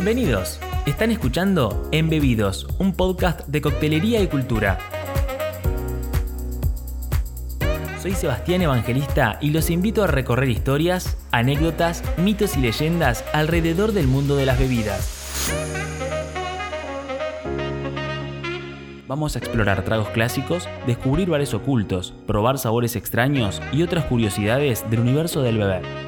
Bienvenidos. Están escuchando Embebidos, un podcast de coctelería y cultura. Soy Sebastián Evangelista y los invito a recorrer historias, anécdotas, mitos y leyendas alrededor del mundo de las bebidas. Vamos a explorar tragos clásicos, descubrir bares ocultos, probar sabores extraños y otras curiosidades del universo del beber.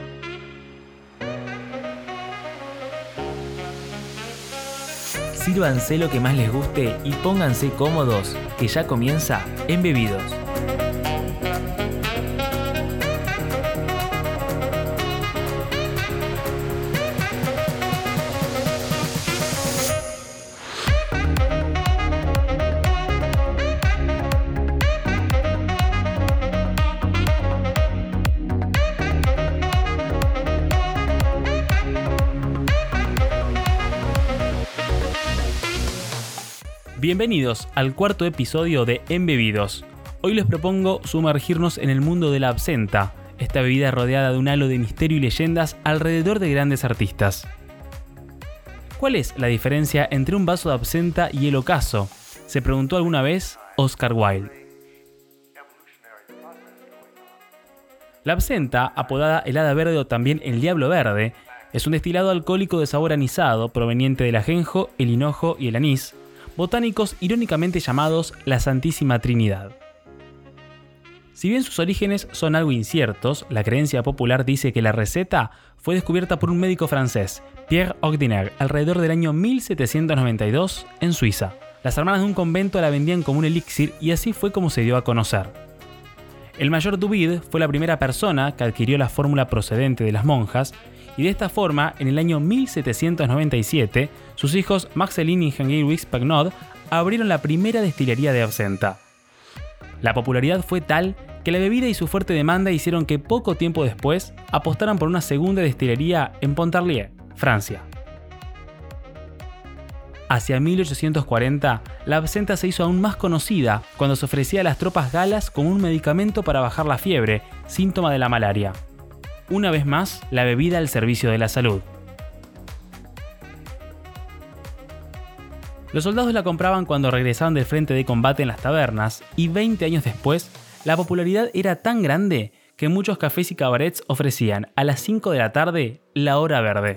Sírvanse lo que más les guste y pónganse cómodos, que ya comienza Embebidos. Bienvenidos al cuarto episodio de Embebidos. Hoy les propongo sumergirnos en el mundo de la absenta, esta bebida rodeada de un halo de misterio y leyendas alrededor de grandes artistas. ¿Cuál es la diferencia entre un vaso de absenta y el ocaso? Se preguntó alguna vez Oscar Wilde. La absenta, apodada helada verde o también el diablo verde, es un destilado alcohólico de sabor anisado proveniente del ajenjo, el hinojo y el anís, botánicos irónicamente llamados la Santísima Trinidad. Si bien sus orígenes son algo inciertos, la creencia popular dice que la receta fue descubierta por un médico francés, Pierre Ogdiner, alrededor del año 1792 en Suiza. Las hermanas de un convento la vendían como un elixir y así fue como se dio a conocer. El mayor Duvid fue la primera persona que adquirió la fórmula procedente de las monjas y de esta forma, en el año 1797, sus hijos Maxeline y Henry Pagnod abrieron la primera destilería de absenta. La popularidad fue tal que la bebida y su fuerte demanda hicieron que poco tiempo después apostaran por una segunda destilería en Pontarlier, Francia. Hacia 1840, la absenta se hizo aún más conocida cuando se ofrecía a las tropas galas como un medicamento para bajar la fiebre, síntoma de la malaria una vez más la bebida al servicio de la salud. Los soldados la compraban cuando regresaban del frente de combate en las tabernas y 20 años después, la popularidad era tan grande que muchos cafés y cabarets ofrecían a las 5 de la tarde la hora verde,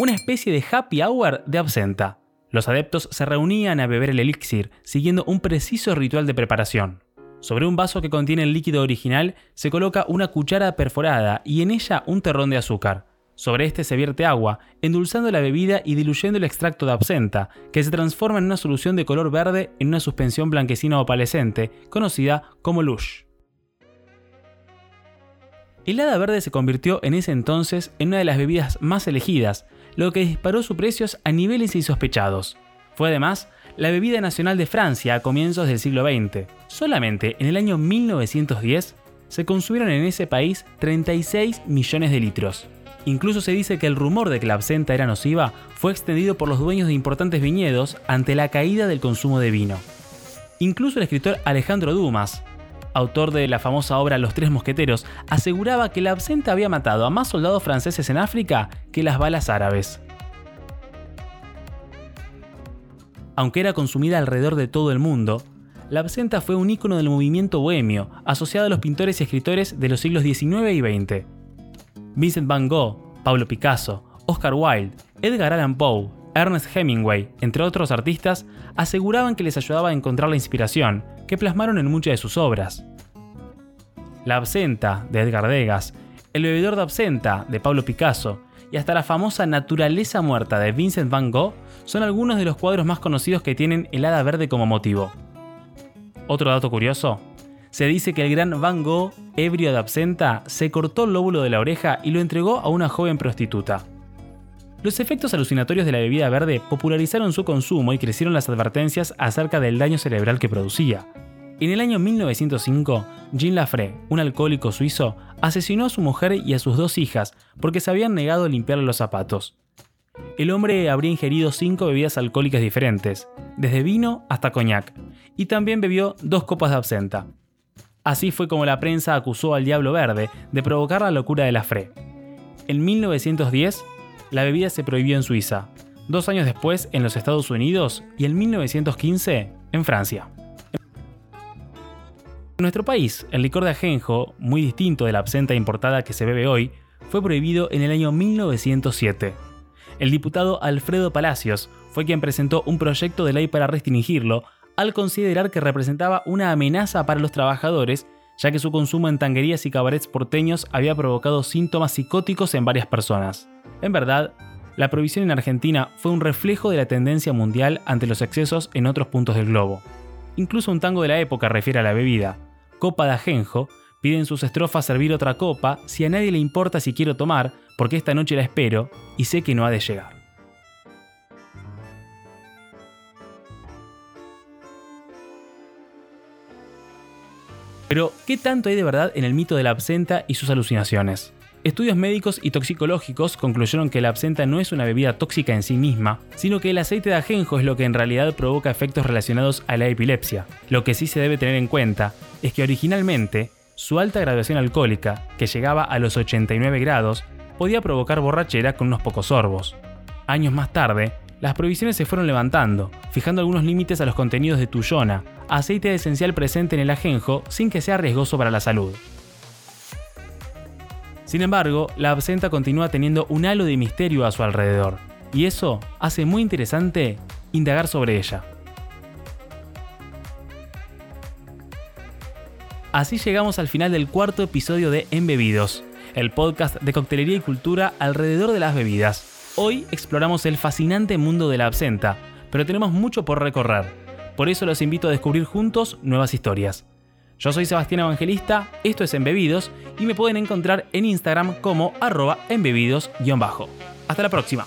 una especie de happy hour de absenta. Los adeptos se reunían a beber el elixir siguiendo un preciso ritual de preparación. Sobre un vaso que contiene el líquido original se coloca una cuchara perforada y en ella un terrón de azúcar. Sobre este se vierte agua, endulzando la bebida y diluyendo el extracto de absenta, que se transforma en una solución de color verde en una suspensión blanquecina opalescente, conocida como lush. El hada verde se convirtió en ese entonces en una de las bebidas más elegidas, lo que disparó sus precios a niveles insospechados. Fue además la bebida nacional de Francia a comienzos del siglo XX. Solamente en el año 1910 se consumieron en ese país 36 millones de litros. Incluso se dice que el rumor de que la absenta era nociva fue extendido por los dueños de importantes viñedos ante la caída del consumo de vino. Incluso el escritor Alejandro Dumas, autor de la famosa obra Los Tres Mosqueteros, aseguraba que la absenta había matado a más soldados franceses en África que las balas árabes. Aunque era consumida alrededor de todo el mundo, la absenta fue un ícono del movimiento bohemio, asociado a los pintores y escritores de los siglos XIX y XX. Vincent van Gogh, Pablo Picasso, Oscar Wilde, Edgar Allan Poe, Ernest Hemingway, entre otros artistas, aseguraban que les ayudaba a encontrar la inspiración, que plasmaron en muchas de sus obras. La absenta, de Edgar Degas, El bebedor de absenta, de Pablo Picasso, y hasta la famosa Naturaleza Muerta de Vincent van Gogh son algunos de los cuadros más conocidos que tienen el hada verde como motivo. Otro dato curioso, se dice que el gran Van Gogh, ebrio de absenta, se cortó el lóbulo de la oreja y lo entregó a una joven prostituta. Los efectos alucinatorios de la bebida verde popularizaron su consumo y crecieron las advertencias acerca del daño cerebral que producía. En el año 1905, Jean Lafray, un alcohólico suizo, asesinó a su mujer y a sus dos hijas porque se habían negado a limpiarle los zapatos. El hombre habría ingerido cinco bebidas alcohólicas diferentes, desde vino hasta coñac, y también bebió dos copas de absenta. Así fue como la prensa acusó al Diablo Verde de provocar la locura de Lafray. En 1910, la bebida se prohibió en Suiza. dos años después en los Estados Unidos y en 1915 en Francia. En nuestro país, el licor de ajenjo, muy distinto de la absenta importada que se bebe hoy, fue prohibido en el año 1907. El diputado Alfredo Palacios fue quien presentó un proyecto de ley para restringirlo, al considerar que representaba una amenaza para los trabajadores, ya que su consumo en tanguerías y cabarets porteños había provocado síntomas psicóticos en varias personas. En verdad, la prohibición en Argentina fue un reflejo de la tendencia mundial ante los excesos en otros puntos del globo. Incluso un tango de la época refiere a la bebida. Copa de ajenjo pide sus estrofas servir otra copa si a nadie le importa si quiero tomar, porque esta noche la espero y sé que no ha de llegar. Pero, ¿qué tanto hay de verdad en el mito de la absenta y sus alucinaciones? Estudios médicos y toxicológicos concluyeron que la absenta no es una bebida tóxica en sí misma, sino que el aceite de ajenjo es lo que en realidad provoca efectos relacionados a la epilepsia. Lo que sí se debe tener en cuenta es que originalmente su alta graduación alcohólica, que llegaba a los 89 grados, podía provocar borrachera con unos pocos sorbos. Años más tarde, las prohibiciones se fueron levantando, fijando algunos límites a los contenidos de tuyona, aceite esencial presente en el ajenjo sin que sea riesgoso para la salud. Sin embargo, la absenta continúa teniendo un halo de misterio a su alrededor, y eso hace muy interesante indagar sobre ella. Así llegamos al final del cuarto episodio de Embebidos, el podcast de coctelería y cultura alrededor de las bebidas. Hoy exploramos el fascinante mundo de la absenta, pero tenemos mucho por recorrer. Por eso los invito a descubrir juntos nuevas historias. Yo soy Sebastián Evangelista, esto es Embebidos y me pueden encontrar en Instagram como arroba embebidos-. Hasta la próxima.